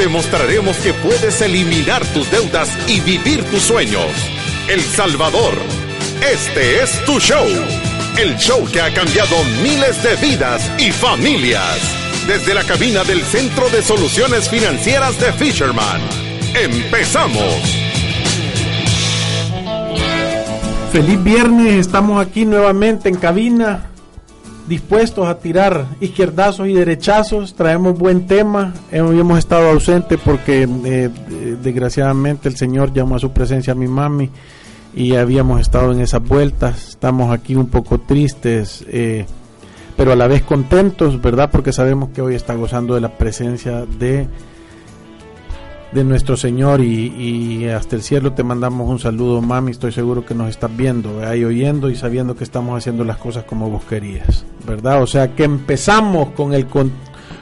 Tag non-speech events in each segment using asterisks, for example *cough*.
Te mostraremos que puedes eliminar tus deudas y vivir tus sueños. El Salvador, este es tu show. El show que ha cambiado miles de vidas y familias. Desde la cabina del Centro de Soluciones Financieras de Fisherman. ¡Empezamos! Feliz viernes, estamos aquí nuevamente en cabina, dispuestos a tirar izquierdazos y derechazos, traemos buen tema, hemos estado ausentes porque eh, desgraciadamente el Señor llamó a su presencia a mi mami y habíamos estado en esas vueltas, estamos aquí un poco tristes, eh, pero a la vez contentos, ¿verdad? Porque sabemos que hoy está gozando de la presencia de de nuestro Señor y, hasta el cielo te mandamos un saludo, mami. Estoy seguro que nos estás viendo, ahí oyendo y sabiendo que estamos haciendo las cosas como vos querías, ¿verdad? O sea que empezamos con el con,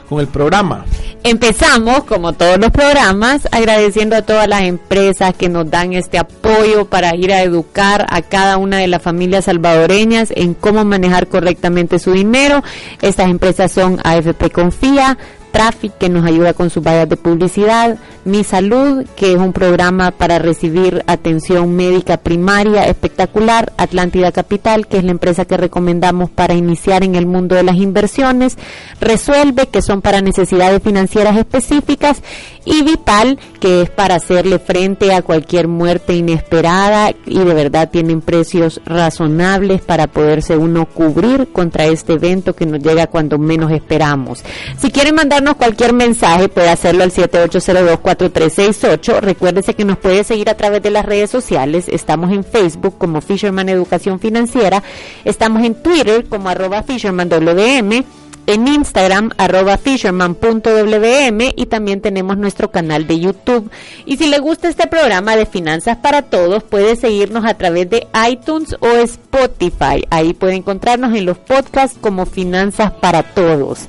con el programa. Empezamos, como todos los programas, agradeciendo a todas las empresas que nos dan este apoyo para ir a educar a cada una de las familias salvadoreñas en cómo manejar correctamente su dinero. Estas empresas son AFP Confía, Traffic, que nos ayuda con sus vallas de publicidad, Mi Salud, que es un programa para recibir atención médica primaria espectacular, Atlántida Capital, que es la empresa que recomendamos para iniciar en el mundo de las inversiones, Resuelve, que son para necesidades financieras específicas, y Vital, que es para hacerle frente a cualquier muerte inesperada. Y de verdad tienen precios razonables para poderse uno cubrir contra este evento que nos llega cuando menos esperamos. Si quieren mandarnos cualquier mensaje, puede hacerlo al 78024368. Recuérdese que nos puede seguir a través de las redes sociales. Estamos en Facebook como Fisherman Educación Financiera. Estamos en Twitter como arroba Fisherman WM en Instagram arroba fisherman.wm y también tenemos nuestro canal de YouTube. Y si le gusta este programa de Finanzas para Todos, puede seguirnos a través de iTunes o Spotify. Ahí puede encontrarnos en los podcasts como Finanzas para Todos.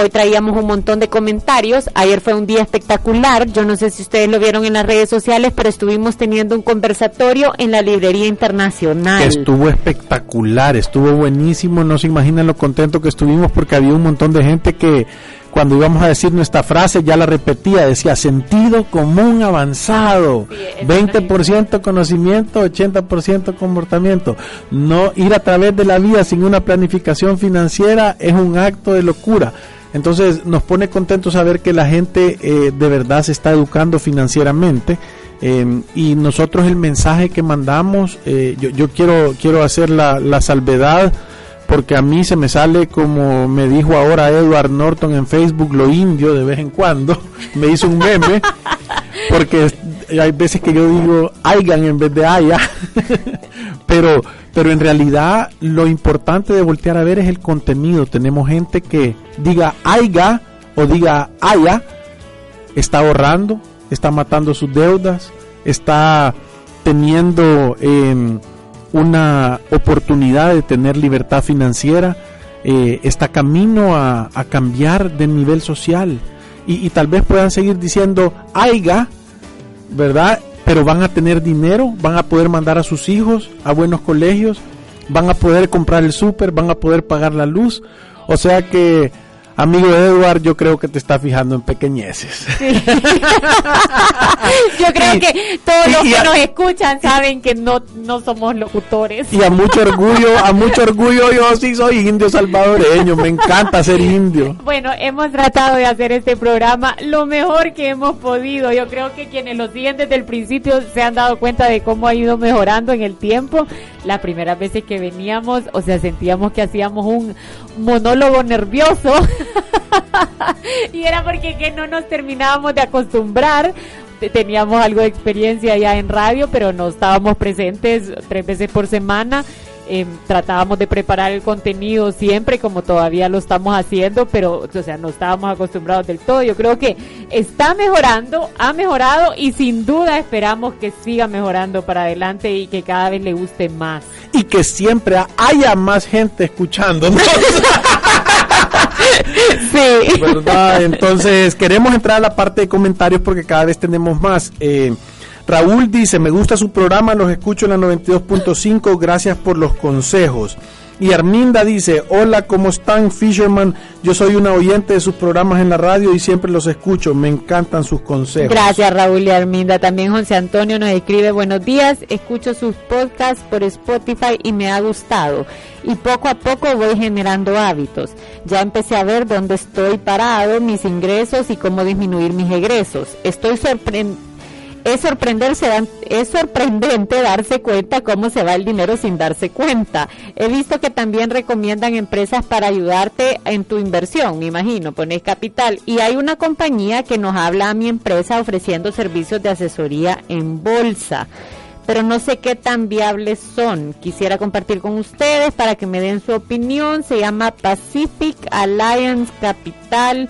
Hoy traíamos un montón de comentarios. Ayer fue un día espectacular. Yo no sé si ustedes lo vieron en las redes sociales, pero estuvimos teniendo un conversatorio en la Librería Internacional. Estuvo espectacular, estuvo buenísimo. No se imaginan lo contento que estuvimos porque había un montón de gente que cuando íbamos a decir nuestra frase ya la repetía, decía sentido común avanzado, 20% conocimiento, 80% comportamiento. No ir a través de la vida sin una planificación financiera es un acto de locura. Entonces nos pone contento saber que la gente eh, de verdad se está educando financieramente. Eh, y nosotros el mensaje que mandamos, eh, yo, yo, quiero, quiero hacer la, la, salvedad porque a mí se me sale como me dijo ahora Edward Norton en Facebook, lo indio de vez en cuando, *laughs* me hizo un meme, porque hay veces que yo digo hayan en vez de haya, *laughs* pero pero en realidad lo importante de voltear a ver es el contenido. Tenemos gente que diga aiga o diga haya, está ahorrando, está matando sus deudas, está teniendo em, una oportunidad de tener libertad financiera, eh, está camino a, a, cambiar de nivel social. Y, y tal vez puedan seguir diciendo aiga, ¿verdad? pero van a tener dinero, van a poder mandar a sus hijos a buenos colegios, van a poder comprar el súper, van a poder pagar la luz. O sea que Amigo Edward, yo creo que te está fijando en pequeñeces. *laughs* yo creo que todos los que nos escuchan saben que no, no somos locutores. Y a mucho orgullo, a mucho orgullo yo sí soy indio salvadoreño, me encanta ser indio. Bueno, hemos tratado de hacer este programa lo mejor que hemos podido. Yo creo que quienes lo siguen desde el principio se han dado cuenta de cómo ha ido mejorando en el tiempo. Las primeras veces que veníamos, o sea, sentíamos que hacíamos un monólogo nervioso. *laughs* *laughs* y era porque que no nos terminábamos de acostumbrar. Teníamos algo de experiencia ya en radio, pero no estábamos presentes tres veces por semana. eh, tratábamos de preparar el contenido siempre como todavía lo estamos haciendo, pero o sea, no estábamos acostumbrados del todo. Yo creo que está mejorando, ha mejorado y sin duda esperamos que siga mejorando para adelante y que cada vez le guste más. Y que siempre haya más gente escuchando. *laughs* *laughs* Entonces, queremos entrar a la parte de comentarios porque cada vez tenemos más. Eh, Raúl dice, me gusta su programa, los escucho en la 92.5, gracias por los consejos. Y Arminda dice, hola, ¿cómo están Fisherman? Yo soy una oyente de sus programas en la radio y siempre los escucho, me encantan sus consejos. Gracias Raúl y Arminda. También José Antonio nos escribe, buenos días, escucho sus podcasts por Spotify y me ha gustado. Y poco a poco voy generando hábitos. Ya empecé a ver dónde estoy parado, mis ingresos y cómo disminuir mis egresos. Estoy sorprendido es, sorprenderse, es sorprendente darse cuenta cómo se va el dinero sin darse cuenta. He visto que también recomiendan empresas para ayudarte en tu inversión, me imagino, pones capital. Y hay una compañía que nos habla a mi empresa ofreciendo servicios de asesoría en bolsa. Pero no sé qué tan viables son. Quisiera compartir con ustedes para que me den su opinión. Se llama Pacific Alliance Capital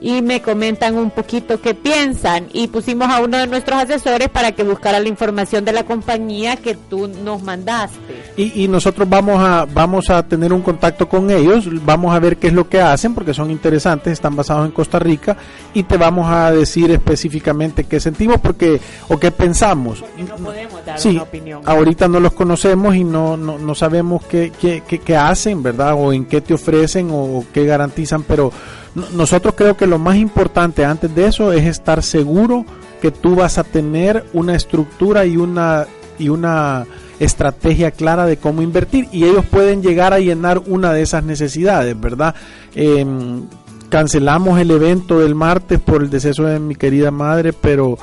y me comentan un poquito qué piensan y pusimos a uno de nuestros asesores para que buscara la información de la compañía que tú nos mandaste. Y, y, nosotros vamos a vamos a tener un contacto con ellos, vamos a ver qué es lo que hacen porque son interesantes, están basados en Costa Rica y te vamos a decir específicamente qué sentimos porque o qué pensamos. no podemos dar sí, una opinión. Ahorita no los conocemos y no, no, no sabemos qué, qué, qué, qué hacen, ¿verdad? O en qué te ofrecen o qué garantizan, pero nosotros creo que lo más importante antes de eso es estar seguro que tú vas a tener una estructura y una y una estrategia clara de cómo invertir y ellos pueden llegar a llenar una de esas necesidades, ¿verdad? Em, cancelamos el evento del martes por el deceso de mi querida madre, pero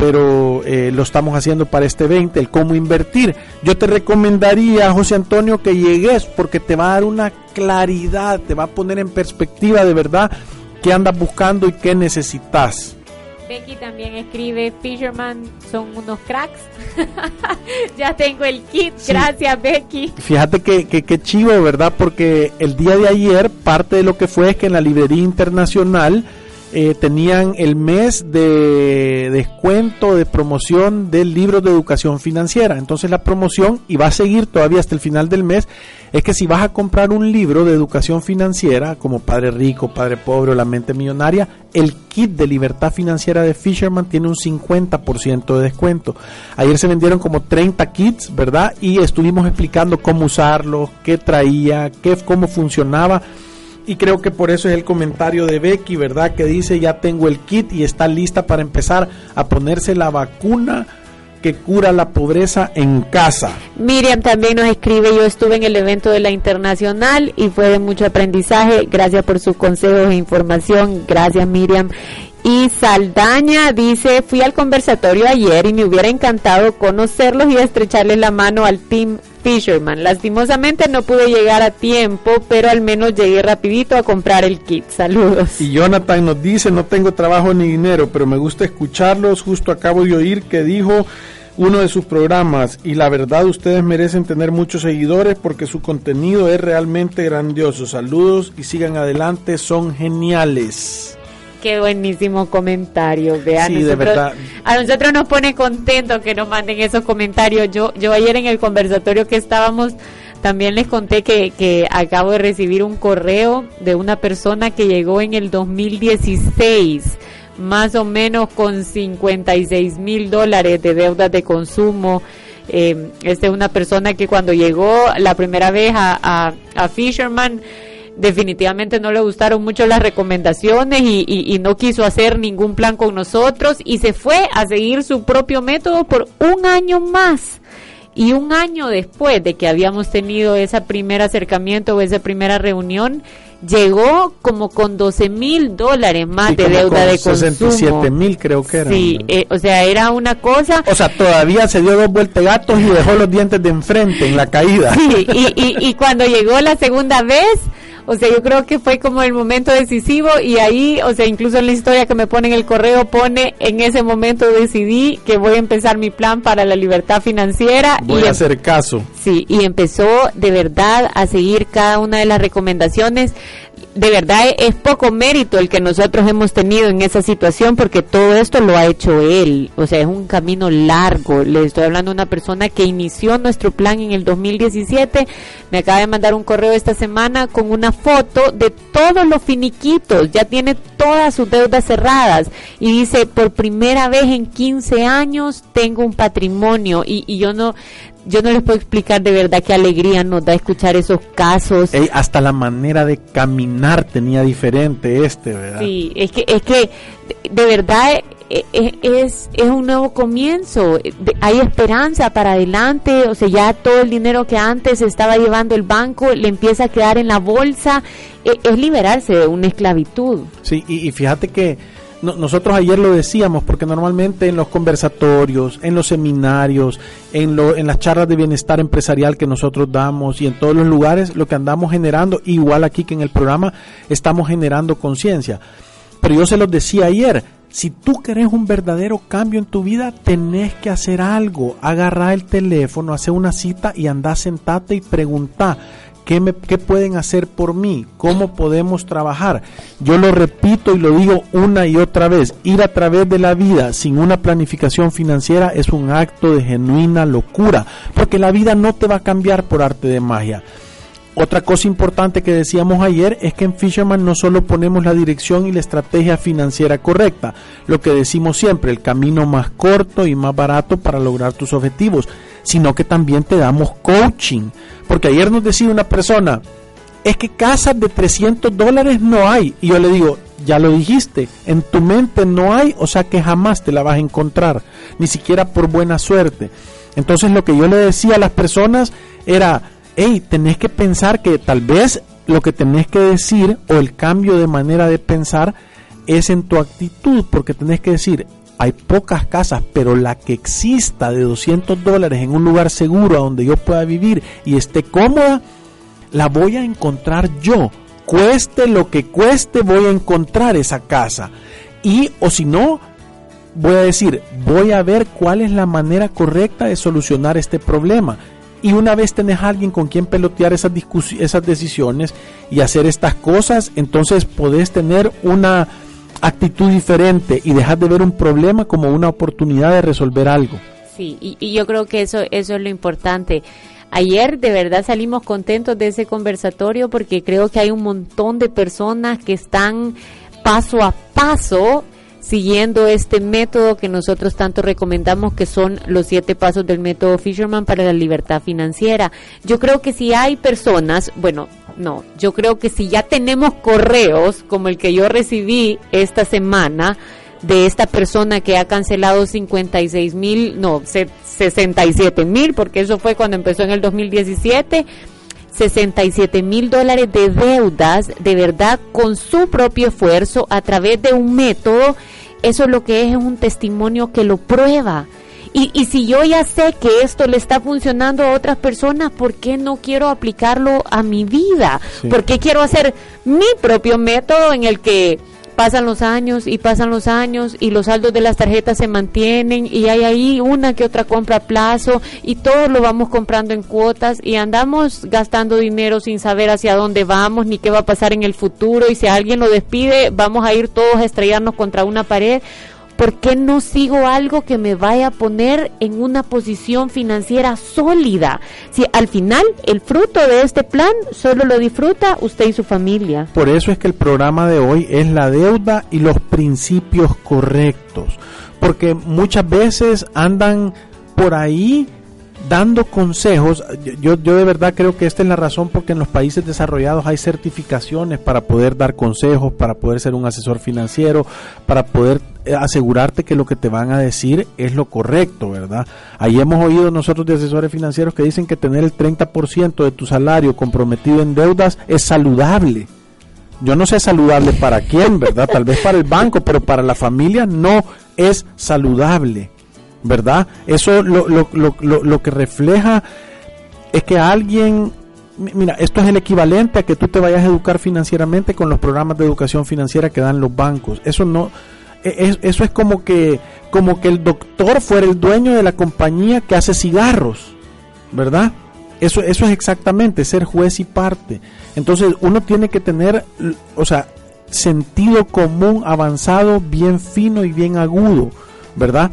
pero eh, lo estamos haciendo para este 20, el cómo invertir. Yo te recomendaría, José Antonio, que llegues porque te va a dar una claridad, te va a poner en perspectiva de verdad qué andas buscando y qué necesitas. Becky también escribe, Fisherman son unos cracks. *laughs* ya tengo el kit, gracias Becky. Fíjate que, que, que, chivo, ¿verdad? Porque el día de ayer parte de lo que fue es que en la librería internacional eh, tenían el mes de descuento de promoción del libro de educación financiera. Entonces la promoción, y va a seguir todavía hasta el final del mes, es que si vas a comprar un libro de educación financiera, como Padre Rico, Padre Pobre o La Mente Millonaria, el kit de libertad financiera de Fisherman tiene un 50% de descuento. Ayer se vendieron como 30 kits, ¿verdad? Y estuvimos explicando cómo usarlos, qué traía, qué, cómo funcionaba y creo que por eso es el comentario de Becky, ¿verdad? Que dice, ya tengo el kit y está lista para empezar a ponerse la vacuna que cura la pobreza en casa. Miriam también nos escribe, yo estuve en el evento de la internacional y fue de mucho aprendizaje. Gracias por sus consejos e información. Gracias Miriam. Y Saldaña dice, fui al conversatorio ayer y me hubiera encantado conocerlos y estrecharles la mano al team Fisherman. Lastimosamente no pude llegar a tiempo, pero al menos llegué rapidito a comprar el kit. Saludos. Y Jonathan nos dice, no tengo trabajo ni dinero, pero me gusta escucharlos. Justo acabo de oír que dijo uno de sus programas y la verdad ustedes merecen tener muchos seguidores porque su contenido es realmente grandioso. Saludos y sigan adelante, son geniales. Qué buenísimo comentario, vean. Sí, de verdad. A nosotros nos pone contento que nos manden esos comentarios. Yo, yo ayer en el conversatorio que estábamos, también les conté que, que acabo de recibir un correo de una persona que llegó en el 2016 más o menos con 56 mil dólares de deudas de consumo. Eh, esta es una persona que cuando llegó la primera vez a, a, a Fisherman, definitivamente no le gustaron mucho las recomendaciones y, y, y, no quiso hacer ningún plan con nosotros y se fue a seguir su propio método por un año más. Y un año después de que habíamos tenido ese primer acercamiento o esa primera reunión, llegó como con 12 mil dólares más Sí, de deuda con de consumo. 67 mil creo que era. Sí, eh, o sea, era una cosa O sea, todavía se dio dos vueltas gatos y dejó los dientes de enfrente en la caída. Sí, y, y, y cuando llegó la segunda vez, O sea, yo creo que fue como el momento decisivo y ahí, o sea, incluso en la historia que me pone en el correo pone, en ese momento decidí que voy a empezar mi plan para la libertad financiera. Voy y a em- hacer caso. Sí, y empezó de verdad a seguir cada una de las recomendaciones. De verdad es poco mérito el que nosotros hemos tenido en esa situación porque todo esto lo ha hecho él. O sea, es un camino largo. Le estoy hablando de una persona que inició nuestro plan en el 2017. Me acaba de mandar un correo esta semana con una foto de todos los finiquitos. Ya tiene todas sus deudas cerradas. Y dice, por primera vez en 15 años tengo un patrimonio. Y, y yo no yo no les puedo explicar de verdad qué alegría nos da escuchar esos casos. Ey, hasta la manera de caminar tenía diferente este, ¿verdad? Sí, es que es que de, verdad es, es un nuevo comienzo, hay esperanza para adelante, o sea, ya todo el dinero que antes estaba llevando el banco le empieza a quedar en la bolsa, Eh, es liberarse de una esclavitud. Sí, y, fíjate que no- nosotros ayer lo decíamos, porque normalmente en los conversatorios, en los seminarios, en, lo, en las charlas de bienestar empresarial que nosotros damos y en todos los lugares, lo que andamos generando, igual aquí que en el programa, estamos generando conciencia. Pero yo se los decía ayer, si tú querés un verdadero cambio en tu vida, tenés que hacer algo. Agarrar el teléfono, hacer una cita y andar sentate y preguntar. ¿Qué, me, ¿Qué pueden hacer por mí? ¿Cómo podemos trabajar? Yo lo repito y lo digo una y otra vez. Ir a través de la vida sin una planificación financiera es un acto de genuina locura. Porque la vida no te va a cambiar por arte de magia. Otra cosa importante que decíamos ayer es que en Fisherman no solo ponemos la dirección y la estrategia financiera correcta, lo que decimos siempre, el camino más corto y más barato para lograr tus objetivos, sino que también te damos coaching. Porque ayer nos decía una persona, es que casas de 300 dólares no hay. Y yo le digo, ya lo dijiste, en tu mente no hay, o sea que jamás te la vas a encontrar, ni siquiera por buena suerte. Entonces lo que yo le decía a las personas era, hey, tenés que pensar que tal vez lo que tenés que decir o el cambio de manera de pensar es en tu actitud, porque tenés que decir, hay pocas casas, pero la que exista de 200 dólares en un lugar seguro donde yo pueda vivir y esté cómoda, la voy a encontrar yo. Cueste lo que cueste, voy a encontrar esa casa. Y, o si no, voy a decir, voy a ver cuál es la manera correcta de solucionar este problema. Y una vez tenés a alguien con quien pelotear esas, esas decisiones y hacer estas cosas, entonces podés tener una actitud diferente y dejar de ver un problema como una oportunidad de resolver algo. Sí, y, y yo creo que eso, eso es lo importante. Ayer de verdad salimos contentos de ese conversatorio porque creo que hay un montón de personas que están paso a paso siguiendo este método que nosotros tanto recomendamos que son los siete pasos del método Fisherman para la libertad financiera. Yo creo que si hay personas, bueno, no, yo creo que si ya tenemos correos como el que yo recibí esta semana, de esta persona que ha cancelado 56 mil, no, se- 67 mil, porque eso fue cuando empezó en el 2017, 67 mil dólares de deudas, de verdad, con su propio esfuerzo, a través de un método, eso lo que es es un testimonio que lo prueba. Y, y si yo ya sé que esto le está funcionando a otras personas, ¿por qué no quiero aplicarlo a mi vida? Sí. ¿Por qué quiero hacer mi propio método en el que pasan los años y pasan los años y los saldos de las tarjetas se mantienen y hay ahí una que otra compra a plazo y todo lo vamos comprando en cuotas y andamos gastando dinero sin saber hacia dónde vamos ni qué va a pasar en el futuro y si alguien lo despide vamos a ir todos a estrellarnos contra una pared. ¿Por qué no sigo algo que me vaya a poner en una posición financiera sólida? Si al final el fruto de este plan solo lo disfruta usted y su familia. Por eso es que el programa de hoy es la deuda y los principios correctos. Porque muchas veces andan por ahí dando consejos. Yo, yo de verdad creo que esta es la razón porque en los países desarrollados hay certificaciones para poder dar consejos, para poder ser un asesor financiero, para poder eh, asegurarte que lo que te van a decir es lo correcto, ¿verdad? Ahí hemos oído nosotros de asesores financieros que dicen que tener el 30% de tu salario comprometido en deudas es saludable. Yo no sé saludable para quién, ¿verdad? Tal vez para el banco, pero para la familia no es saludable, ¿verdad? Eso lo, lo, lo, lo, que refleja es que alguien mira, esto es el equivalente a que tú te vayas a educar financieramente con los programas de educación financiera que dan los bancos. Eso no, e, eso es como que, como que el doctor fuera el dueño de la compañía que hace cigarros, ¿verdad? Eso, eso es exactamente ser juez y parte. Entonces uno tiene que tener, o sea, sentido común avanzado, bien fino y bien agudo, ¿verdad?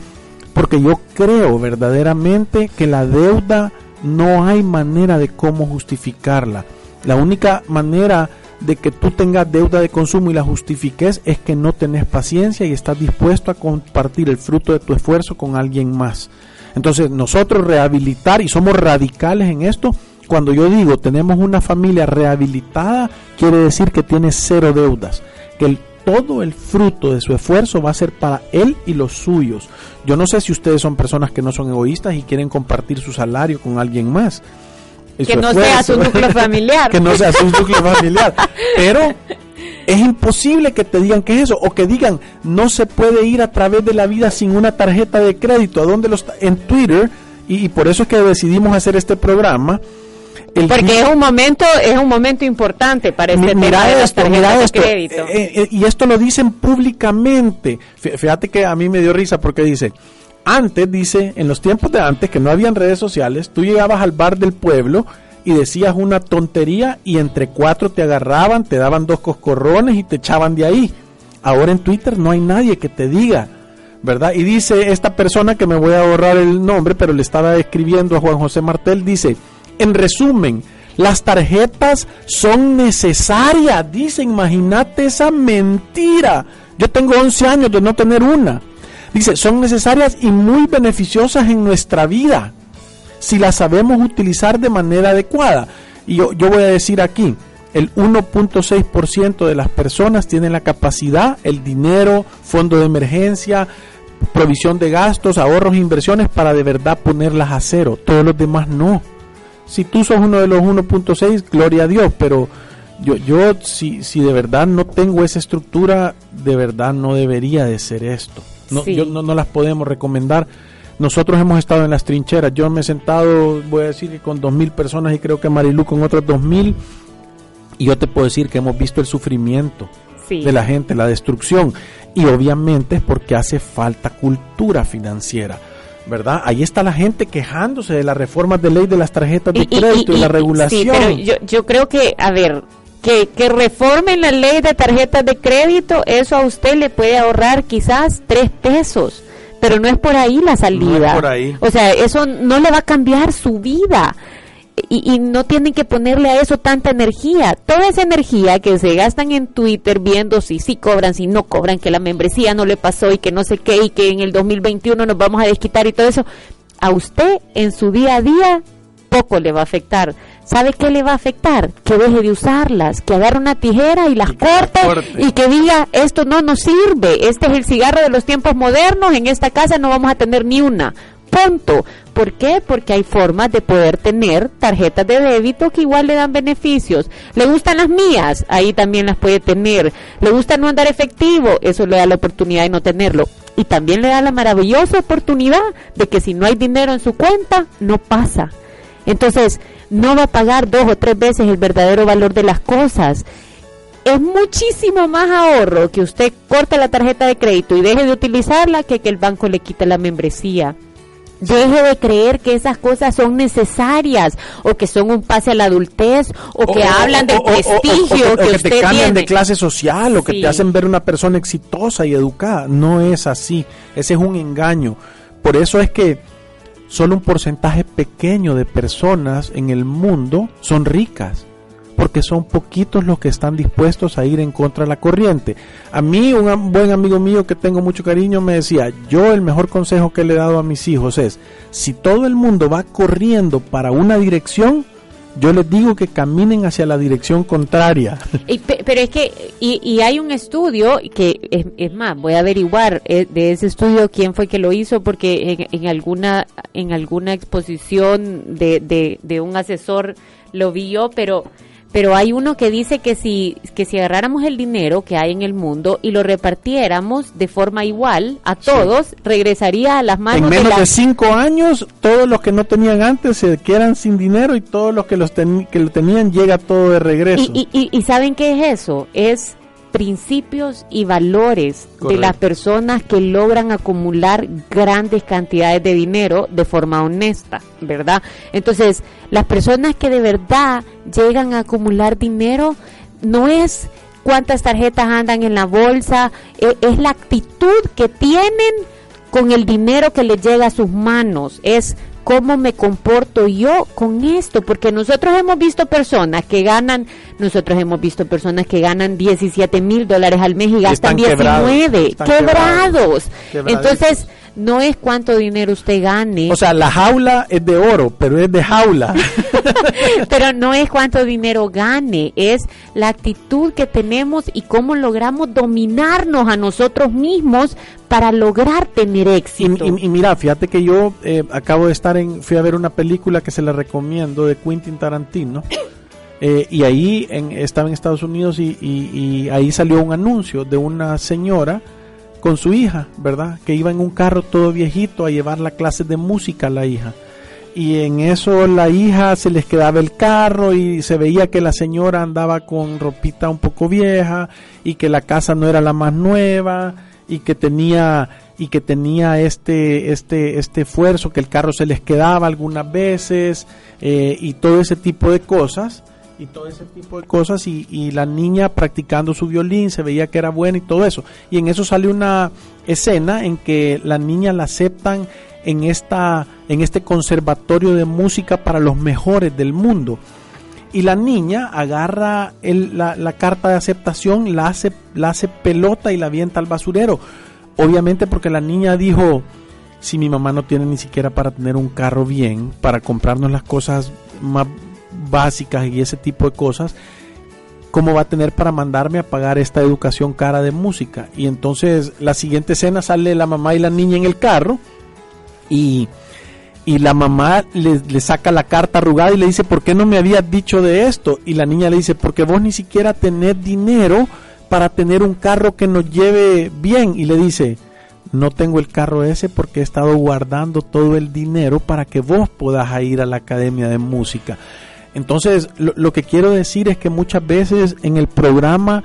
Porque yo creo verdaderamente que la deuda no hay manera de cómo justificarla. La única manera de que tú tengas deuda de consumo y la justifiques es que no tenés paciencia y estás dispuesto a compartir el fruto de tu esfuerzo con alguien más. Entonces nosotros rehabilitar y somos radicales en esto. Cuando yo digo tenemos una familia rehabilitada, quiere decir que tiene cero deudas, que todo el fruto de su esfuerzo va a ser para él y los suyos. Yo no sé si ustedes son personas que no son egoístas y quieren compartir su salario con alguien más. Que no sea su núcleo familiar. *laughs* que no sea su núcleo familiar. Pero es imposible que te digan que es eso o que digan no se puede ir a través de la vida sin una tarjeta de crédito. ¿A dónde los en Twitter? Y, por eso es que decidimos hacer este programa. Porque es un momento es un momento importante para este mira tema esto, de mira esto, crédito. Eh, eh, y esto lo dicen públicamente. Fíjate que a mí me dio risa porque dice, antes dice, en los tiempos de antes que no habían redes sociales, tú llegabas al bar del pueblo y decías una tontería y entre cuatro te agarraban, te daban dos coscorrones y te echaban de ahí. Ahora en Twitter no hay nadie que te diga, ¿verdad? Y dice esta persona que me voy a ahorrar el nombre, pero le estaba escribiendo a Juan José Martel, dice, en resumen, las tarjetas son necesarias, dice, imagínate esa mentira. Yo tengo 11 años de no tener una. Dice, son necesarias y muy beneficiosas en nuestra vida si la sabemos utilizar de manera adecuada. Y yo, voy a decir aquí, el 1.6% de las personas tienen la capacidad, el dinero, fondo de emergencia, provisión de gastos, ahorros inversiones para de verdad ponerlas a cero. Todos los demás no. Si tú sos uno de los 1.6, gloria a Dios, pero yo, yo si, si de verdad no tengo esa estructura, de verdad no debería de ser esto. No, yo, no, no las podemos recomendar nosotros hemos estado en las trincheras. Yo me he sentado, voy a decir que con dos mil personas y creo que Marilu con otras dos mil. Y yo te puedo decir que hemos visto el sufrimiento de la gente, la destrucción. Y obviamente es porque hace falta cultura financiera. ¿Verdad? Ahí está la gente quejándose de las reformas de ley de las tarjetas de crédito y, la regulación. Sí, pero yo, yo creo que, a ver, que, que reformen la ley de tarjetas de crédito, eso a usted le puede ahorrar quizás tres pesos pero no es por ahí la salida. O sea, eso no le va a cambiar su vida. Y, y, no tienen que ponerle a eso tanta energía. Toda esa energía que se gastan en Twitter viendo si sí cobran, si no cobran, que la membresía no le pasó y que no sé qué y que en el 2021 nos vamos a desquitar y todo eso, a usted en su día a día poco le va a afectar. ¿Sabe qué le va a afectar? Que deje de usarlas, que agarre una tijera y las corte, y que diga, esto no nos sirve, este es el cigarro de los tiempos modernos, en esta casa no vamos a tener ni una. Punto. ¿Por qué? Porque hay formas de poder tener tarjetas de débito que igual le dan beneficios. ¿Le gustan las mías? Ahí también las puede tener. ¿Le gusta no andar efectivo? Eso le da la oportunidad de no tenerlo. Y también le da la maravillosa oportunidad de que si no hay dinero en su cuenta, no pasa. Entonces, no va a pagar dos o tres veces el verdadero valor de las cosas. Es muchísimo más ahorro que usted corte la tarjeta de crédito y deje de utilizarla que que el banco le quite la membresía. Deje de creer que esas cosas son necesarias o que son un pase a la adultez o, que hablan del prestigio o, que, te cambian de clase social o que te hacen ver una persona exitosa y educada. No es así. Ese es un engaño. Por eso es que solo un porcentaje pequeño de personas en el mundo son ricas, porque son poquitos los que están dispuestos a ir en contra de la corriente. A mí, un buen amigo mío que tengo mucho cariño me decía, yo el mejor consejo que le he dado a mis hijos es, si todo el mundo va corriendo para una dirección, yo les digo que caminen hacia la dirección contraria. *laughs* pero es que, y, hay un estudio que, es, más, voy a averiguar eh, de ese estudio quién fue que lo hizo, porque en, alguna, en alguna exposición de, de, un asesor lo vio, pero pero hay uno que dice que si, que si agarráramos el dinero que hay en el mundo y lo repartiéramos de forma igual a todos, regresaría a las manos en menos de, de, cinco años, todos los que no tenían antes se quedan sin dinero y todos los que, los que lo tenían llega todo de regreso. Y, y, y, ¿saben qué es eso? Es principios y valores Correcto. de las personas que logran acumular grandes cantidades de dinero de forma honesta, ¿verdad? Entonces, las personas que de verdad llegan a acumular dinero no es cuántas tarjetas andan en la bolsa, es, es la actitud que tienen con el dinero que les llega a sus manos, es cómo me comporto yo con esto, porque nosotros hemos visto personas que ganan, nosotros hemos visto personas que ganan 17 mil dólares al mes y gastan 19, quebrados, quebrados. Entonces, no es cuánto dinero usted gane. O sea, la jaula es de oro, pero es de jaula. *laughs* pero no es cuánto dinero gane, es la actitud que tenemos y cómo logramos dominarnos a nosotros mismos para lograr tener éxito. Y, y, y mira, fíjate que yo eh, acabo de estar en, fui a ver una película que se la recomiendo de Quentin Tarantino. *coughs* Eh, y ahí en, estaba en Estados Unidos y, y ahí salió un anuncio de una señora con su hija, ¿verdad? Que iba en un carro todo viejito a llevar la clase de música a la hija. Y en eso la hija se les quedaba el carro y se veía que la señora andaba con ropita un poco vieja y que la casa no era la más nueva y que tenía y que tenía este este este esfuerzo que el carro se les quedaba algunas veces eh, y todo ese tipo de cosas y todo ese tipo de cosas y, y, la niña practicando su violín se veía que era buena y todo eso. Y en eso sale una escena en que la niña la aceptan en esta en este conservatorio de música para los mejores del mundo. Y la niña agarra el, la, la, carta de aceptación la hace la hace pelota y la avienta al basurero. Obviamente porque la niña dijo si mi mamá no tiene ni siquiera para tener un carro bien para comprarnos las cosas más básicas y ese tipo de cosas, ¿cómo va a tener para mandarme a pagar esta educación cara de música? Y entonces la siguiente escena sale la mamá y la niña en el carro y, y la mamá le, le, saca la carta arrugada y le dice, ¿por qué no me habías dicho de esto? Y la niña le dice, porque vos ni siquiera tenés dinero para tener un carro que nos lleve bien. Y le dice, no tengo el carro ese porque he estado guardando todo el dinero para que vos puedas ir a la academia de música. Entonces, lo, lo, que quiero decir es que muchas veces en el programa,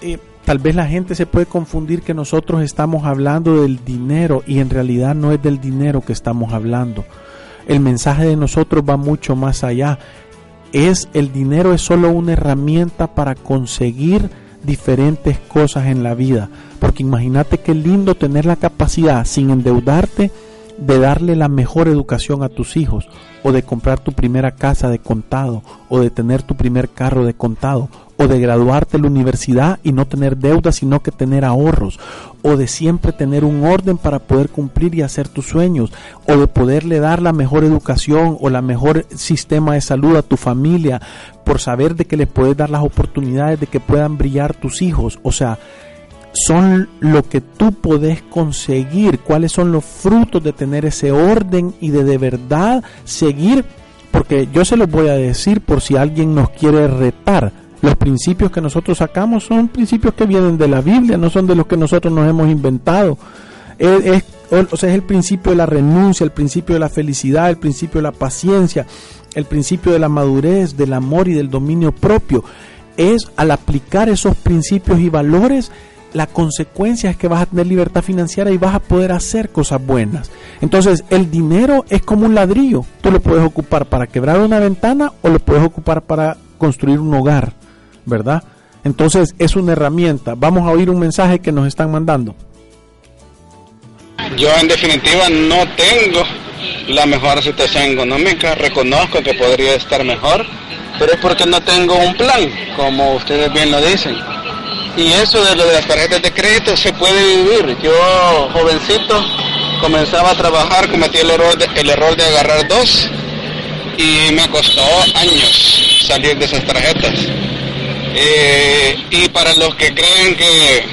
eh, tal vez la gente se puede confundir que nosotros estamos hablando del dinero y en realidad no es del dinero que estamos hablando. El mensaje de nosotros va mucho más allá. Es el dinero es solo una herramienta para conseguir diferentes cosas en la vida. Porque imagínate qué lindo tener la capacidad, sin endeudarte, de darle la mejor educación a tus hijos, o de comprar tu primera casa de contado, o de tener tu primer carro de contado, o de graduarte en la universidad y no tener deudas, sino que tener ahorros, o de siempre tener un orden para poder cumplir y hacer tus sueños, o de poderle dar la mejor educación o la mejor sistema de salud a tu familia, por saber de que le puedes dar las oportunidades de que puedan brillar tus hijos, o sea, son lo que tú podés conseguir, cuáles son los frutos de tener ese orden y de de verdad seguir, porque yo se los voy a decir por si alguien nos quiere retar. Los principios que nosotros sacamos son principios que vienen de la Biblia, no son de los que nosotros nos hemos inventado. Es, o sea, es el principio de la renuncia, el principio de la felicidad, el principio de la paciencia, el principio de la madurez, del amor y del dominio propio. Es al aplicar esos principios y valores la consecuencia es que vas a tener libertad financiera y vas a poder hacer cosas buenas. Entonces, el dinero es como un ladrillo. Tú lo puedes ocupar para quebrar una ventana o lo puedes ocupar para construir un hogar, ¿verdad? Entonces, es una herramienta. Vamos a oír un mensaje que nos están mandando. Yo en definitiva no tengo la mejor situación económica, reconozco que podría estar mejor, pero es porque no tengo un plan, como ustedes bien lo dicen y eso de lo de las tarjetas de crédito se puede vivir. Yo, jovencito, comenzaba a trabajar, cometí el error de, el error de agarrar dos y me costó años salir de esas tarjetas. Eh, y para los que creen que,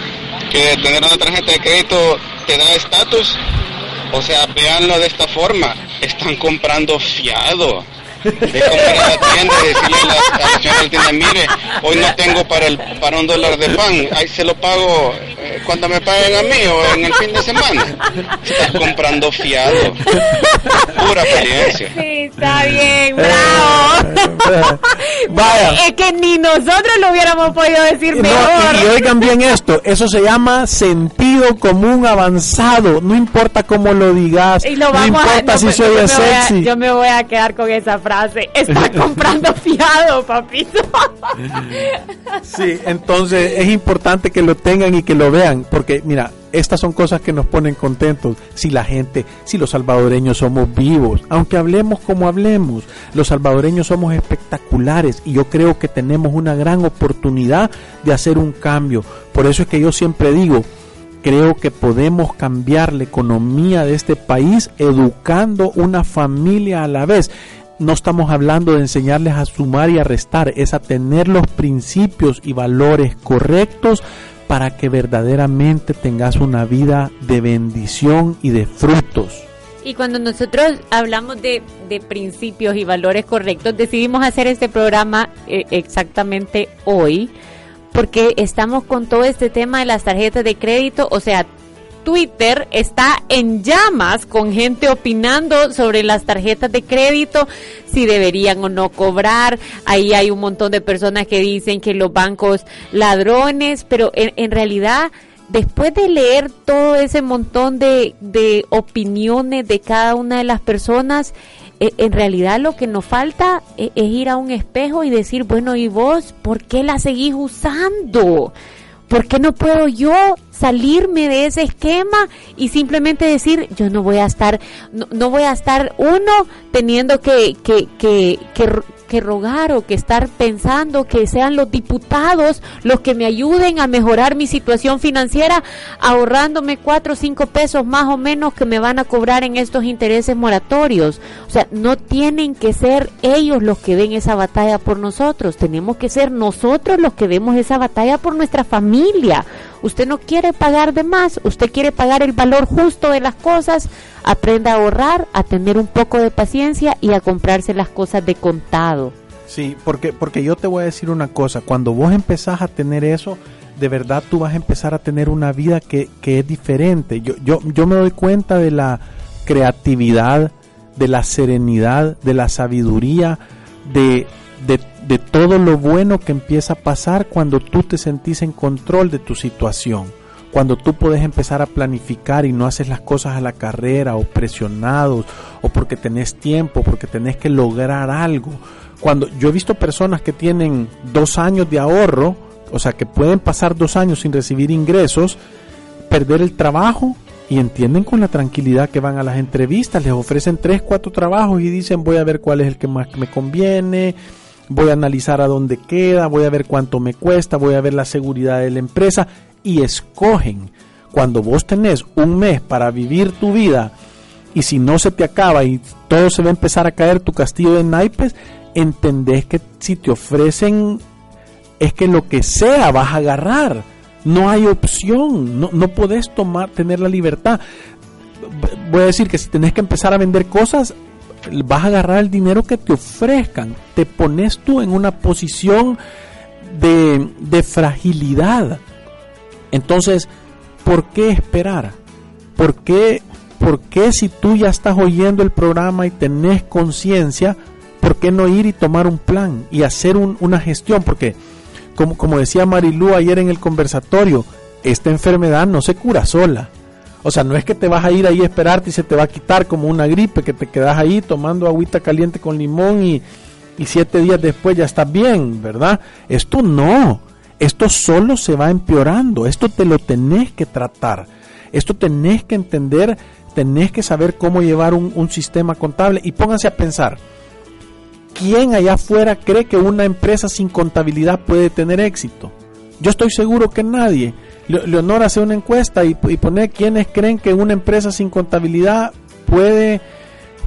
que tener una tarjeta de crédito te da estatus, o sea, véanlo de esta forma, están comprando fiado. Como ir a la tienda y decirle a la, a la señora del tienda, mire, hoy no tengo para el para un dólar de pan, ahí se lo pago eh, cuando me paguen a mí o en el fin de semana. Estás comprando fiado. Pura *laughs* experiencia. Sí, está bien, bravo. Vaya. Es que ni nosotros lo hubiéramos podido decir No, mejor. y, y oigan bien esto, eso se llama sentido común avanzado, no importa cómo lo digas, Y lo no a, importa no, si pues, yo a- sexy. yo me voy a quedar con esa frase. Está *laughs* comprando fiado, papito. Sí, entonces es importante que lo tengan y que lo vean, porque mira, estas son cosas que nos ponen contentos. Si la gente, si los salvadoreños somos vivos, aunque hablemos como hablemos, los salvadoreños somos espectaculares y yo creo que tenemos una gran oportunidad de hacer un cambio. Por eso es que yo siempre digo, creo que podemos cambiar la economía de este país educando una familia a la vez. No estamos hablando de enseñarles a sumar y a restar, es a tener los principios y valores correctos para que verdaderamente tengas una vida de bendición y de frutos. Y cuando nosotros hablamos de, de principios y valores correctos, decidimos hacer este programa eh, exactamente hoy, porque estamos con todo este tema de las tarjetas de crédito, o sea, Twitter está en llamas con gente opinando sobre las tarjetas de crédito, si deberían o no cobrar. Ahí hay un montón de personas que dicen que los bancos ladrones, pero en, realidad después de leer todo ese montón de, de opiniones de cada una de las personas, eh, en realidad lo que nos falta eh, es ir a un espejo y decir, bueno, ¿y vos por qué la seguís usando? ¿Por qué no puedo yo salirme de ese esquema y simplemente decir, yo no voy a estar, no, no voy a estar uno teniendo que, que, que, que, que rogar o que estar pensando que sean los diputados los que me ayuden a mejorar mi situación financiera, ahorrándome cuatro o cinco pesos más o menos que me van a cobrar en estos intereses moratorios. O sea, no tienen que ser ellos los que den esa batalla por nosotros, tenemos que ser nosotros los que demos esa batalla por nuestra familia. Usted no quiere pagar de más, usted quiere pagar el valor justo de las cosas, aprenda a ahorrar, a tener un poco de paciencia y a comprarse las cosas de contado. Sí, porque, porque yo te voy a decir una cosa, cuando vos empezás a tener eso, de verdad tú vas a empezar a tener una vida que, que es diferente. Yo, yo, yo me doy cuenta de la creatividad, de la serenidad, de la sabiduría, de, de, de todo lo bueno que empieza a pasar cuando tú te sentís en control de tu situación. Cuando tú puedes empezar a planificar y no haces las cosas a la carrera o presionados o porque tenés tiempo, porque tenés que lograr algo. Cuando yo he visto personas que tienen dos años de ahorro, o sea que pueden pasar dos años sin recibir ingresos, perder el trabajo y entienden con la tranquilidad que van a las entrevistas, les ofrecen tres, cuatro trabajos y dicen voy a ver cuál es el que más me conviene, voy a analizar a dónde queda, voy a ver cuánto me cuesta, voy a ver la seguridad de la empresa y escogen. Cuando vos tenés un mes para vivir tu vida y si no se te acaba y todo se va a empezar a caer tu castillo de naipes, entendés que si te ofrecen es que lo que sea vas a agarrar. No hay opción, no, no podés tomar, tener la libertad. Voy a decir que si tenés que empezar a vender cosas, vas a agarrar el dinero que te ofrezcan. Te pones tú en una posición de, de fragilidad. Entonces, ¿por qué esperar? ¿Por qué, ¿Por qué si tú ya estás oyendo el programa y tenés conciencia, por qué no ir y tomar un plan y hacer un- una gestión? Porque, como, como decía Marilú ayer en el conversatorio, esta enfermedad no se cura sola. O sea, no es que te vas a ir ahí a esperarte y se te va a quitar como una gripe, que te quedas ahí tomando agüita caliente con limón y, y siete días después ya estás bien, ¿verdad? Esto no. Esto solo se va empeorando. Esto te lo tenés que tratar. Esto tenés que entender, tenés que saber cómo llevar un, un sistema contable. Y pónganse a pensar, ¿quién allá afuera cree que una empresa sin contabilidad puede tener éxito? Yo estoy seguro que nadie. Le- Leonor hace una encuesta y, y pone quiénes creen que una empresa sin contabilidad puede,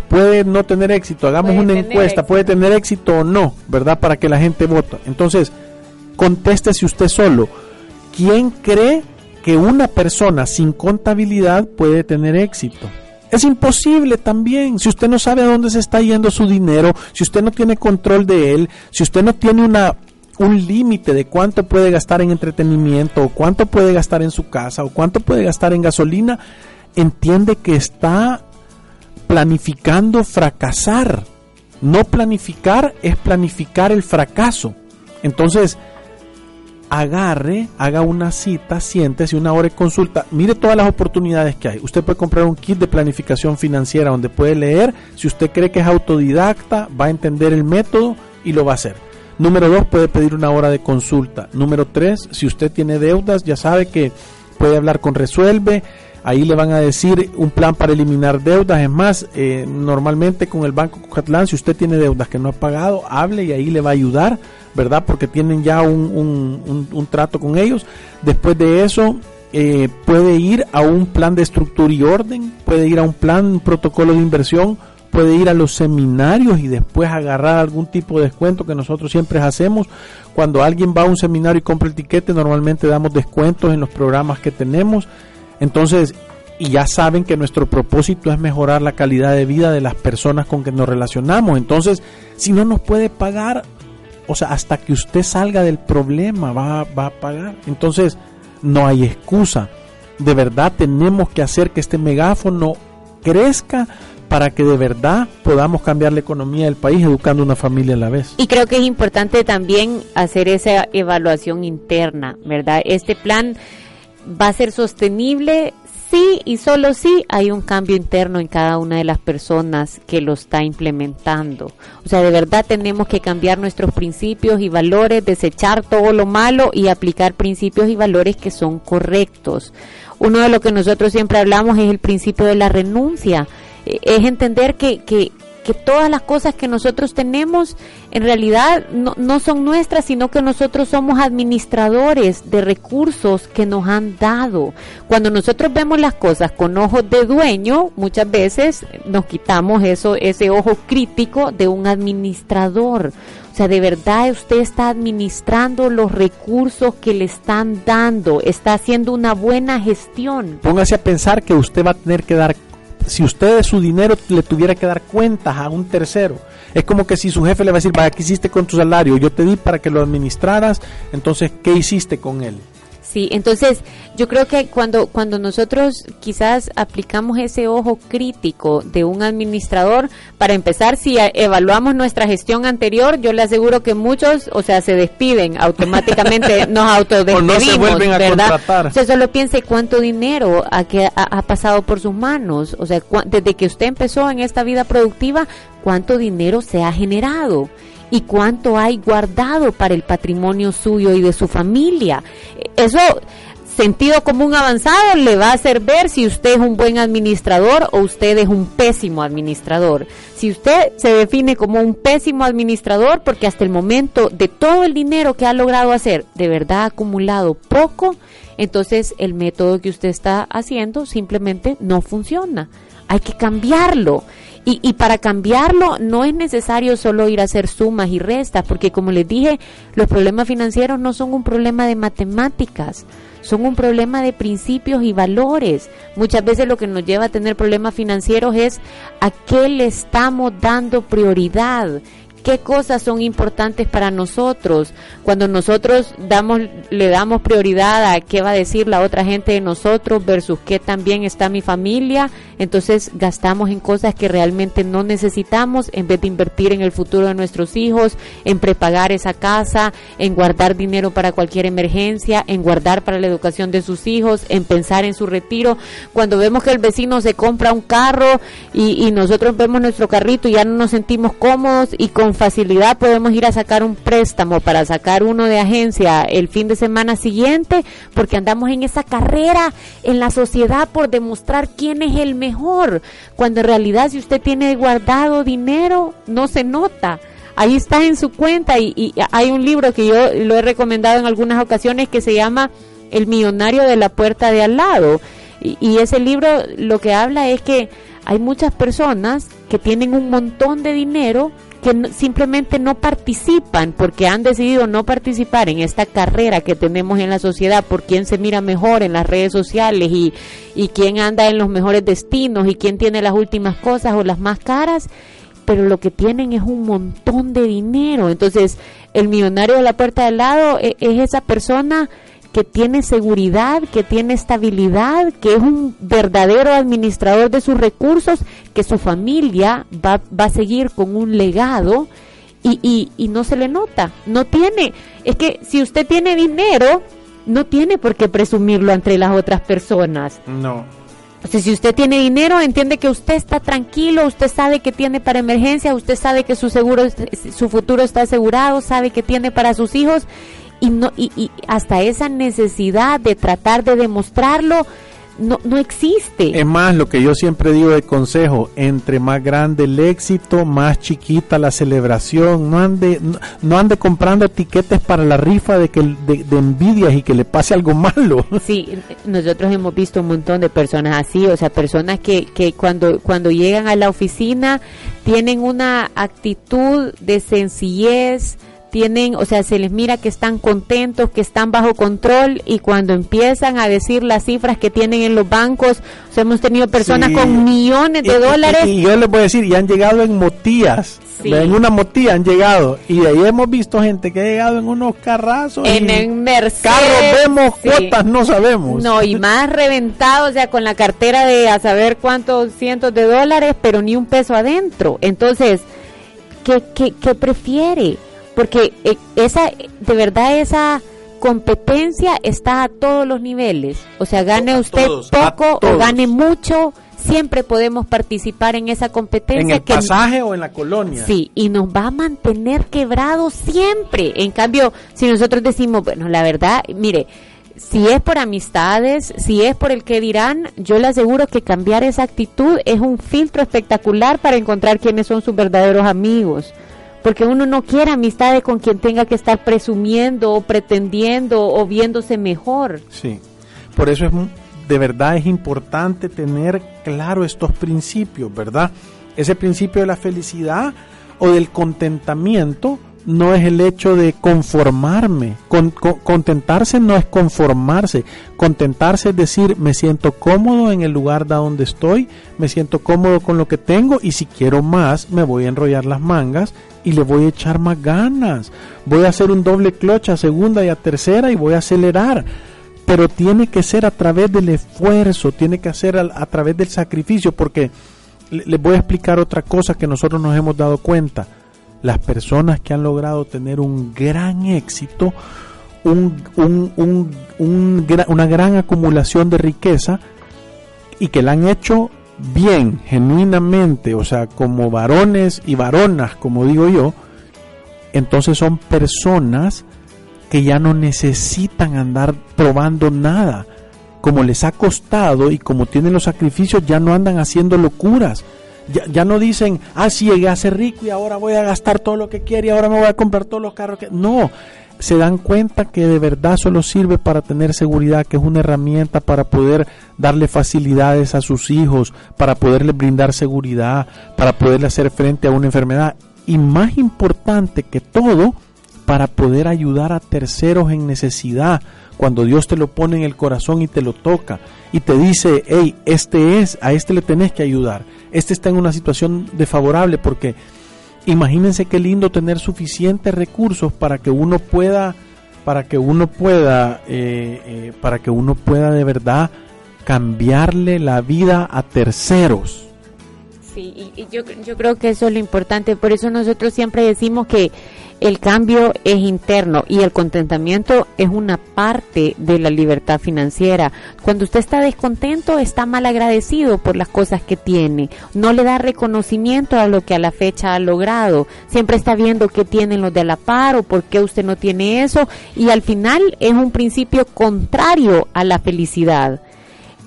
puede no tener éxito. Hagamos Puede una encuesta, éxito. puede tener éxito o no, ¿verdad? Para que la gente vote. Entonces, contéstese usted solo. ¿Quién cree que una persona sin contabilidad puede tener éxito? Es imposible también. Si usted no sabe a dónde se está yendo su dinero, si usted no tiene control de él, si usted no tiene una un límite de cuánto puede gastar en entretenimiento o cuánto puede gastar en su casa o cuánto puede gastar en gasolina, entiende que está planificando fracasar. No planificar es planificar el fracaso. Entonces, agarre, haga una cita, siéntese una hora de consulta, mire todas las oportunidades que hay. Usted puede comprar un kit de planificación financiera donde puede leer. Si usted cree que es autodidacta, va a entender el método y lo va a hacer. Número dos, puede pedir una hora de consulta. Número tres, si usted tiene deudas, ya sabe que puede hablar con Resuelve. Ahí le van a decir un plan para eliminar deudas. Es más, eh, normalmente con el Banco Cucatlán, si usted tiene deudas que no ha pagado, hable y ahí le va a ayudar, ¿verdad? Porque tienen ya un, un, trato con ellos. Después de eso, eh, puede ir a un plan de estructura y orden, puede ir a un plan, un protocolo de inversión puede ir a los seminarios y después agarrar algún tipo de descuento que nosotros siempre hacemos. Cuando alguien va a un seminario y compra el tiquete, normalmente damos descuentos en los programas que tenemos. Entonces, y ya saben que nuestro propósito es mejorar la calidad de vida de las personas con que nos relacionamos. Entonces, si no nos puede pagar, o sea, hasta que usted salga del problema va, va a pagar. Entonces, no hay excusa. De verdad tenemos que hacer que este megáfono crezca para que de verdad podamos cambiar la economía del país educando una familia a la vez. Y creo que es importante también hacer esa evaluación interna, ¿verdad? Este plan va a ser sostenible sí y solo si hay un cambio interno en cada una de las personas que lo está implementando. O sea, de verdad tenemos que cambiar nuestros principios y valores, desechar todo lo malo y aplicar principios y valores que son correctos. Uno de lo que nosotros siempre hablamos es el principio de la renuncia es entender que, que, que todas las cosas que nosotros tenemos en realidad no, no, son nuestras, sino que nosotros somos administradores de recursos que nos han dado. Cuando nosotros vemos las cosas con ojos de dueño, muchas veces nos quitamos eso, ese ojo crítico de un administrador. O sea, de verdad usted está administrando los recursos que le están dando, está haciendo una buena gestión. Póngase a pensar que usted va a tener que dar si usted su dinero le tuviera que dar cuentas a un tercero, es como que si su jefe le va a decir, vaya, ¿qué hiciste con tu salario? Yo te di para que lo administraras, entonces, ¿qué hiciste con él? Sí, entonces yo creo que cuando, cuando nosotros quizás aplicamos ese ojo crítico de un administrador, para empezar, si evaluamos nuestra gestión anterior, yo le aseguro que muchos, o sea, se despiden automáticamente, *laughs* nos autodespedimos, o no se vuelven a ¿verdad? Contratar. O sea, solo piense cuánto dinero ha, que ha pasado por sus manos, o sea, desde que usted empezó en esta vida productiva, cuánto dinero se ha generado y cuánto hay guardado para el patrimonio suyo y de su familia. Eso sentido común avanzado le va a hacer ver si usted es un buen administrador o usted es un pésimo administrador. Si usted se define como un pésimo administrador porque hasta el momento de todo el dinero que ha logrado hacer, de verdad ha acumulado poco, entonces el método que usted está haciendo simplemente no funciona. Hay que cambiarlo. Y, y para cambiarlo no es necesario solo ir a hacer sumas y restas, porque como les dije, los problemas financieros no son un problema de matemáticas, son un problema de principios y valores. Muchas veces lo que nos lleva a tener problemas financieros es a qué le estamos dando prioridad qué cosas son importantes para nosotros. Cuando nosotros damos, le damos prioridad a qué va a decir la otra gente de nosotros versus qué también está mi familia, entonces gastamos en cosas que realmente no necesitamos en vez de invertir en el futuro de nuestros hijos, en prepagar esa casa, en guardar dinero para cualquier emergencia, en guardar para la educación de sus hijos, en pensar en su retiro. Cuando vemos que el vecino se compra un carro y, y nosotros vemos nuestro carrito y ya no nos sentimos cómodos y con facilidad podemos ir a sacar un préstamo para sacar uno de agencia el fin de semana siguiente, porque andamos en esa carrera en la sociedad por demostrar quién es el mejor, cuando en realidad si usted tiene guardado dinero, no se nota ahí está en su cuenta y, hay un libro que yo lo he recomendado en algunas ocasiones que se llama El millonario de la puerta de al lado. Y, y, ese libro lo que habla es que hay muchas personas que tienen un montón de dinero que simplemente no participan porque han decidido no participar en esta carrera que tenemos en la sociedad por quién se mira mejor en las redes sociales y, y quién anda en los mejores destinos y quién tiene las últimas cosas o las más caras pero lo que tienen es un montón de dinero. Entonces, el millonario de la puerta del lado es, es esa persona que tiene seguridad, que tiene estabilidad, que es un verdadero administrador de sus recursos, que su familia va, va a seguir con un legado y, y, y no se le nota. No tiene, es que si usted tiene dinero, no tiene por qué presumirlo entre las otras personas. No. O sea, si usted tiene dinero, entiende que usted está tranquilo, usted sabe que tiene para emergencia, usted sabe que su seguro, su futuro está asegurado, sabe que tiene para sus hijos y no y, y hasta esa necesidad de tratar de demostrarlo no, no existe. Es más, lo que yo siempre digo de consejo, entre más grande el éxito, más chiquita la celebración. No ande, no, no ande comprando etiquetes para la rifa de, que, de, de, envidias y que le pase algo malo. *laughs* Sí, nosotros hemos visto un montón de personas así, o sea, personas que, que cuando, cuando llegan a la oficina tienen una actitud de sencillez, tienen, o sea, se les mira que están contentos, que están bajo control y cuando empiezan a decir las cifras que tienen en los bancos, o sea, hemos tenido personas sí. con millones de y, dólares. Y, y, yo les voy a decir, y han llegado en motías, sí. en una motía han llegado y de ahí hemos visto gente que ha llegado en unos carrazos. En el Mercedes. Carros vemos, sí. cuotas no sabemos. No, y más reventado, o sea, con la cartera de a saber cuántos cientos de dólares, pero ni un peso adentro. Entonces, ¿qué, qué, qué prefiere? Porque eh, esa de verdad esa competencia está a todos los niveles. O sea gane usted todos, poco o gane mucho siempre podemos participar en esa competencia en el que pasaje o en la colonia sí y nos va a mantener quebrados siempre. En cambio si nosotros decimos bueno la verdad mire si es por amistades, si es por el que dirán, yo le aseguro que cambiar esa actitud es un filtro espectacular para encontrar quiénes son sus verdaderos amigos porque uno no quiere amistades con quien tenga que estar presumiendo o pretendiendo o viéndose mejor. Sí, por eso es de verdad es importante tener claro estos principios, ¿verdad? Ese principio de la felicidad o del contentamiento no es el hecho de conformarme. Con, con, contentarse no es conformarse. Contentarse es decir, me siento cómodo en el lugar de donde estoy, me siento cómodo con lo que tengo y si quiero más, me voy a enrollar las mangas y le voy a echar más ganas. Voy a hacer un doble clutch a segunda y a tercera y voy a acelerar. Pero tiene que ser a través del esfuerzo, tiene que ser a, a través del sacrificio, porque les le voy a explicar otra cosa que nosotros nos hemos dado cuenta las personas que han logrado tener un gran éxito, un, un, un, un, una gran acumulación de riqueza y que la han hecho bien, genuinamente, o sea, como varones y varonas, como digo yo, entonces son personas que ya no necesitan andar probando nada. Como les ha costado y como tienen los sacrificios, ya no andan haciendo locuras ya, ya, no dicen, ah, sí, llegué a ser rico y ahora voy a gastar todo lo que quiero y ahora me voy a comprar todos los carros que... No, se dan cuenta que de verdad solo sirve para tener seguridad, que es una herramienta para poder darle facilidades a sus hijos, para poderles brindar seguridad, para poderle hacer frente a una enfermedad. Y más importante que todo, para poder ayudar a terceros en necesidad, cuando Dios te lo pone en el corazón y te lo toca y te dice, hey, este es, a este le tenés que ayudar. Este está en una situación desfavorable porque imagínense qué lindo tener suficientes recursos para que uno pueda para que uno pueda eh, eh, para que uno pueda de verdad cambiarle la vida a terceros sí y, y yo, yo creo que eso es lo importante. Por eso nosotros siempre decimos que el cambio es interno y el contentamiento es una parte de la libertad financiera. Cuando usted está descontento, está mal agradecido por las cosas que tiene, no le da reconocimiento a lo que a la fecha ha logrado, siempre está viendo qué tienen los de la par o por qué usted no tiene eso y al final es un principio contrario a la felicidad.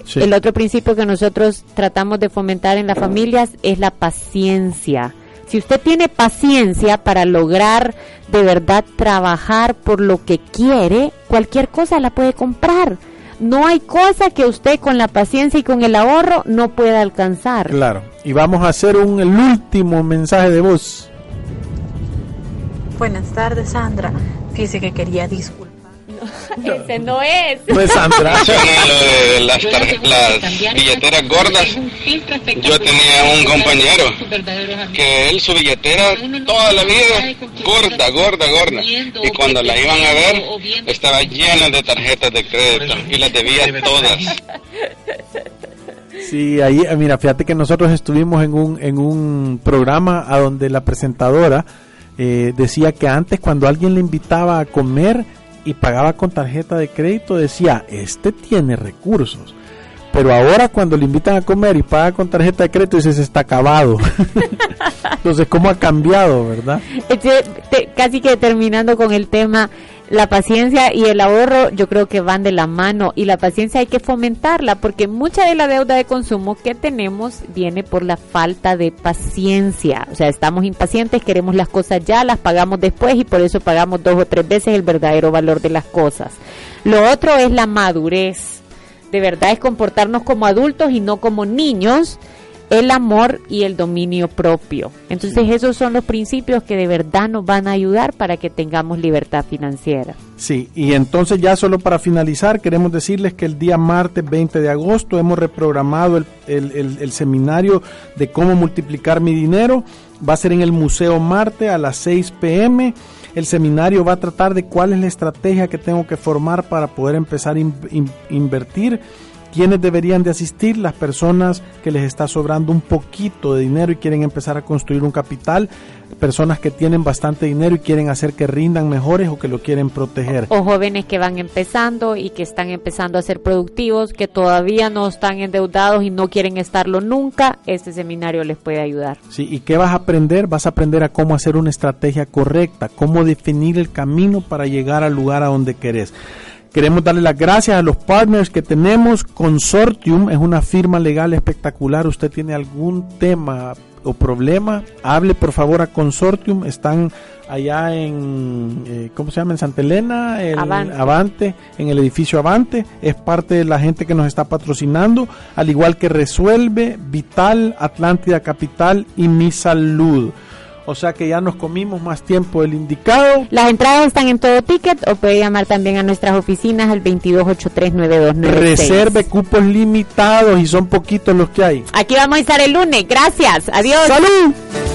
Sí. El otro principio que nosotros tratamos de fomentar en las familias es la paciencia si usted tiene paciencia para lograr de verdad trabajar por lo que quiere, cualquier cosa la puede comprar. No hay cosa que usted con la paciencia y con el ahorro no pueda alcanzar. Claro. Y vamos a hacer un el último mensaje de voz. Buenas tardes, Sandra. Fíjese que quería disculpar. No, *laughs* ese no es. No es Sandra. De las, las billeteras gordas. Yo tenía un compañero que él su billetera toda la vida gorda, gorda, gorda. Y cuando la iban a ver, estaba llena de tarjetas de crédito y las debía todas. Sí, ahí, eh, mira, fíjate que nosotros estuvimos en un, en un programa a donde la presentadora eh, decía que antes cuando alguien le invitaba a comer y pagaba con tarjeta de crédito, decía, este tiene recursos. Pero ahora cuando le invitan a comer y paga con tarjeta de crédito, dices, está acabado. *laughs* Entonces, ¿cómo ha cambiado, verdad? Te- casi que terminando con el tema, la paciencia y el ahorro yo creo que van de la mano y la paciencia hay que fomentarla porque mucha de la deuda de consumo que tenemos viene por la falta de paciencia. O sea, estamos impacientes, queremos las cosas ya, las pagamos después y por eso pagamos dos o tres veces el verdadero valor de las cosas. Lo otro es la madurez. De verdad es comportarnos como adultos y no como niños el amor y el dominio propio. Entonces esos son los principios que de verdad nos van a ayudar para que tengamos libertad financiera. Sí, y entonces ya solo para finalizar, queremos decirles que el día martes 20 de agosto hemos reprogramado el, el- el- el seminario de cómo multiplicar mi dinero. Va a ser en el Museo Marte a las 6 pm. El seminario va a tratar de cuál es la estrategia que tengo que formar para poder empezar a in- in- invertir. ¿Quiénes deberían de asistir? Las personas que les está sobrando un poquito de dinero y quieren empezar a construir un capital. Personas que tienen bastante dinero y quieren hacer que rindan mejores o que lo quieren proteger. O jóvenes que van empezando y que están empezando a ser productivos, que todavía no están endeudados y no quieren estarlo nunca, este seminario les puede ayudar. Sí, ¿y qué vas a aprender? Vas a aprender a cómo hacer una estrategia correcta, cómo definir el camino para llegar al lugar a donde querés. Queremos darle las gracias a los partners que tenemos. Consortium es una firma legal espectacular. Usted tiene algún tema o problema, hable por favor a Consortium. Están allá en, eh, ¿cómo se llama? En Santa Elena, el Avante. Avante, en el edificio Avante. Es parte de la gente que nos está patrocinando, al igual que Resuelve, Vital, Atlántida Capital y Mi Salud. O sea que ya nos comimos más tiempo del indicado. Las entradas están en todo ticket o puede llamar también a nuestras oficinas al 22839296. Reserve cupos limitados y son poquitos los que hay. Aquí vamos a estar el lunes. Gracias. Adiós. ¡Salud!